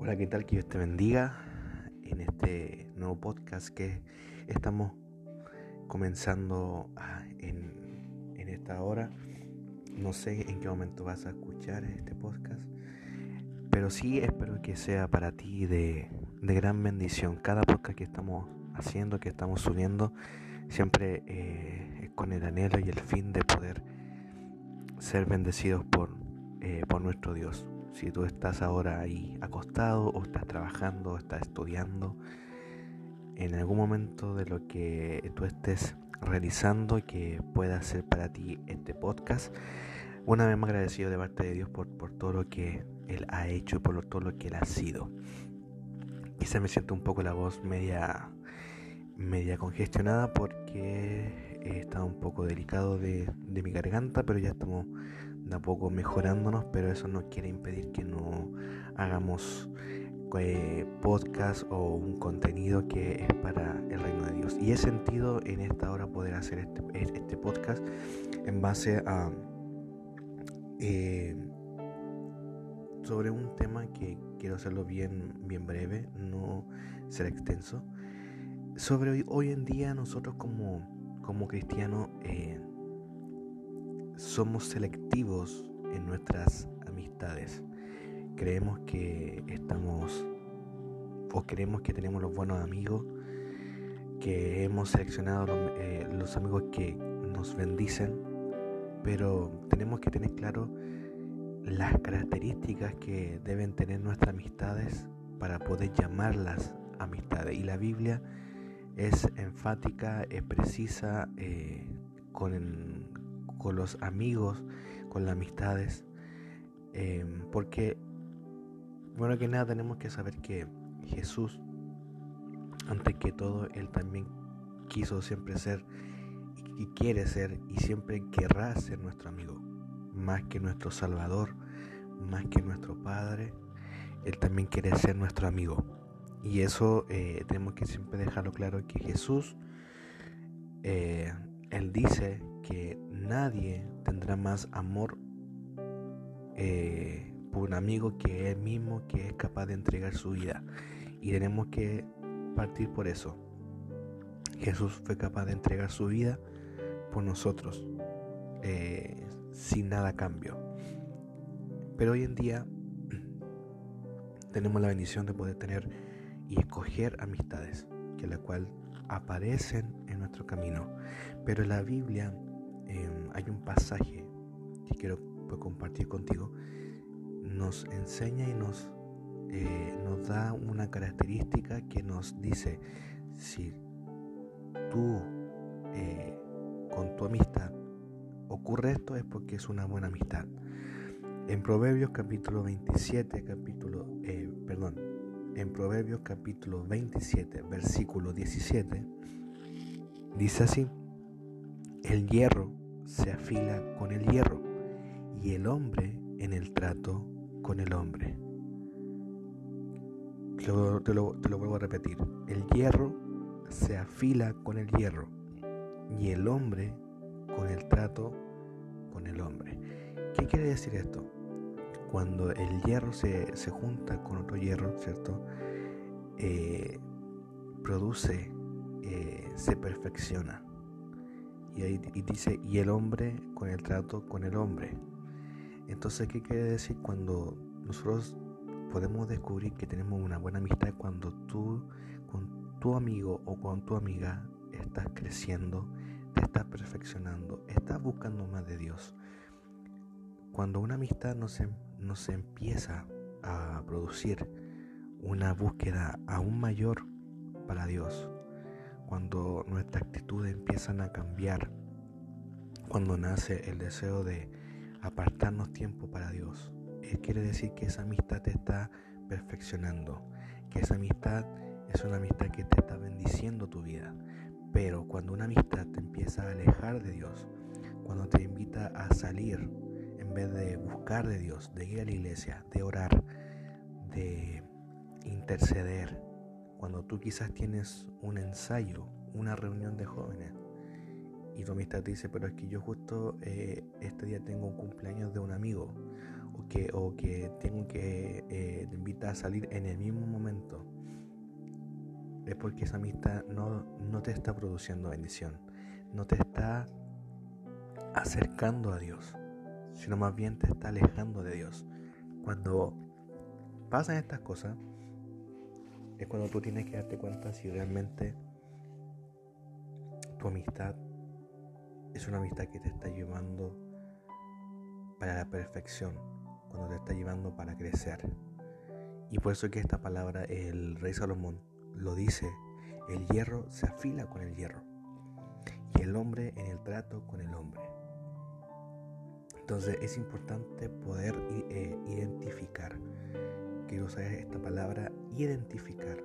Hola, ¿qué tal? Que Dios te bendiga en este nuevo podcast que estamos comenzando en, en, esta hora. No sé en qué momento vas a escuchar este podcast, pero sí espero que sea para ti de, de gran bendición. Cada podcast que estamos haciendo, que estamos subiendo, siempre eh, es con el anhelo y el fin de poder ser bendecidos por, eh, por nuestro Dios. Si tú estás ahora ahí acostado o estás trabajando o estás estudiando, en algún momento de lo que tú estés realizando que pueda ser para ti este podcast, una vez más agradecido de parte de Dios por, por todo lo que Él ha hecho y por todo lo que Él ha sido. Quizá me siento un poco la voz media, media congestionada porque he estado un poco delicado de, de mi garganta, pero ya estamos de mejorándonos, pero eso no quiere impedir que no hagamos eh, podcast o un contenido que es para el reino de Dios. Y he sentido en esta hora poder hacer este, este podcast en base a eh, sobre un tema que quiero hacerlo bien, bien breve, no ser extenso. Sobre hoy, hoy en día nosotros como, como cristianos eh, somos selectivos en nuestras amistades. Creemos que estamos o creemos que tenemos los buenos amigos, que hemos seleccionado los, eh, los amigos que nos bendicen, pero tenemos que tener claro las características que deben tener nuestras amistades para poder llamarlas amistades. Y la Biblia es enfática, es precisa eh, con, con los amigos, con las amistades, em, porque, bueno, que nada tenemos que saber que Jesús, antes que todo, Él también quiso siempre ser y quiere ser y siempre querrá ser nuestro amigo, más que nuestro Salvador, más que nuestro Padre, Él también quiere ser nuestro amigo. Y eso eh, tenemos que siempre dejarlo claro que Jesús, eh, Él dice que nadie tendrá más amor eh, por un amigo que él mismo que es capaz de entregar su vida. Y tenemos que partir por eso. Jesús fue capaz de entregar su vida por nosotros, eh, sin nada cambio. Pero hoy en día tenemos la bendición de poder tener y escoger amistades, que la cual aparecen en nuestro camino. Pero la Biblia Em, hay un pasaje que quiero pues, compartir contigo, nos enseña y nos, eh, nos da una característica que nos dice, si tú eh, con tu amistad ocurre esto es porque es una buena amistad. En Proverbios capítulo 27, capítulo, eh, perdón, en Proverbios capítulo 27, versículo 17, dice así, el hierro se afila con el hierro y el hombre en el trato con el hombre. Te lo, vuelvo a repetir. El hierro se afila con el hierro y el hombre con el trato con el hombre. ¿Qué quiere decir esto? Cuando el hierro se, se junta con otro hierro, ¿cierto? Eh, produce, eh, se perfecciona. Y dice, y el hombre con el trato con el hombre. Entonces, ¿qué quiere decir cuando nosotros podemos descubrir que tenemos una buena amistad cuando tú con tu amigo o con tu amiga estás creciendo, te estás perfeccionando, estás buscando más de Dios? Cuando una amistad no se empieza a producir una búsqueda aún mayor para Dios, cuando nuestras actitudes empiezan a cambiar, cuando nace el deseo de apartarnos tiempo para Dios. Él quiere decir que esa amistad te está perfeccionando, que esa amistad es una amistad que te está bendiciendo tu vida. Pero cuando una amistad te empieza a alejar de Dios, cuando te invita a salir en vez de buscar de Dios, de ir a la iglesia, de orar, de interceder, cuando tú quizás tienes un ensayo, una reunión de jóvenes, y tu amistad te dice, pero es que yo justo eh, este día tengo un cumpleaños de un amigo, o que, o que tengo que eh, te invita a salir en el mismo momento, es porque esa amistad no, no te está produciendo bendición, no te está acercando a Dios, sino más bien te está alejando de Dios. Cuando pasan estas cosas, es cuando tú tienes que darte cuenta si realmente tu amistad es una amistad que te está llevando para la perfección, cuando te está llevando para crecer. Y por eso que esta palabra el rey Salomón lo dice, el hierro se afila con el hierro y el hombre en el trato con el hombre. Entonces es importante poder eh, identificar, quiero usar esta palabra, identificar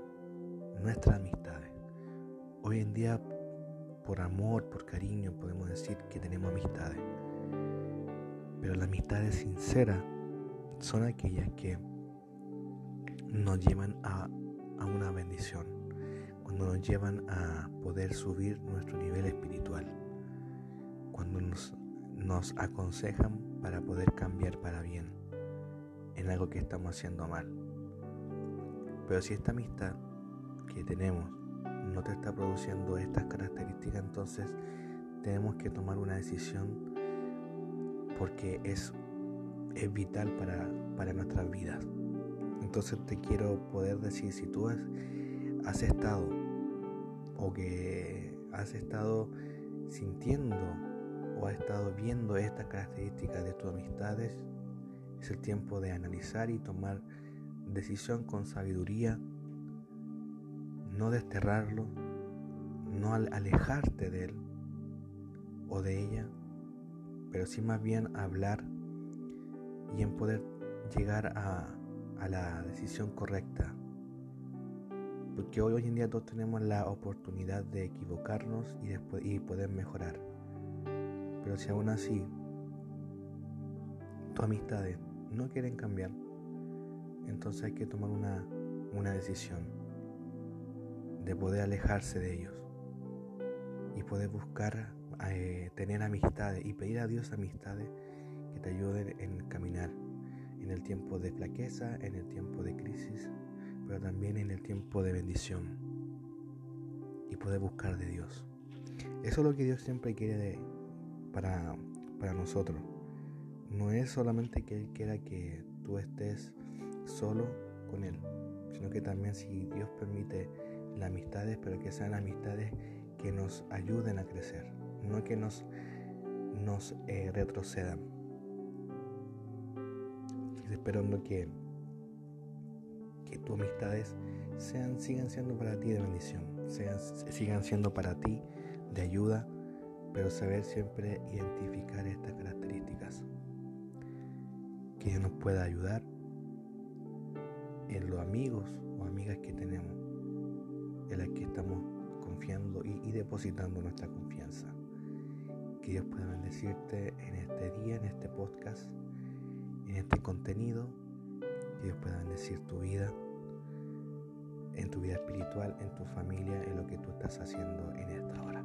nuestras amistades. Hoy en día, por amor, por cariño, podemos decir que tenemos amistades. Pero las amistades sinceras son aquellas que nos llevan a, a una bendición, cuando nos llevan a poder subir nuestro nivel espiritual, cuando nos nos aconsejan para poder cambiar para bien en algo que estamos haciendo mal. Pero si esta amistad que tenemos no te está produciendo estas características, entonces tenemos que tomar una decisión porque es, es vital para, para nuestras vidas. Entonces te quiero poder decir, si tú has, has estado o que has estado sintiendo o has estado viendo estas características de tus amistades, es el tiempo de analizar y tomar decisión con sabiduría, no desterrarlo, no alejarte de él o de ella, pero sí más bien hablar y en poder llegar a, la decisión correcta. Porque hoy, hoy en día todos tenemos la oportunidad de equivocarnos y, después, y poder mejorar. Pero si aún así tus amistades no quieren cambiar, entonces hay que tomar una, una decisión de poder alejarse de ellos y poder buscar eh, tener amistades y pedir a Dios amistades que te ayuden en caminar en el tiempo de flaqueza, en el tiempo de crisis, pero también en el tiempo de bendición y poder buscar de Dios. Eso es lo que Dios siempre quiere para, para nosotros. No es solamente que Él quiera que tú estés solo con Él, sino que también si Dios permite las amistades, pero que sean amistades que nos ayuden a crecer, no que nos, nos eh, retrocedan. Esperando que, que tus amistades sean, sigan siendo para ti de bendición, sean, sigan siendo para ti de ayuda pero saber siempre identificar estas características. Que Dios nos pueda ayudar en los amigos o amigas que tenemos, en las que estamos confiando y, depositando nuestra confianza. Que Dios pueda bendecirte en este día, en este podcast, en este contenido. Que Dios pueda bendecir tu vida, en tu vida espiritual, en tu familia, en lo que tú estás haciendo en esta hora.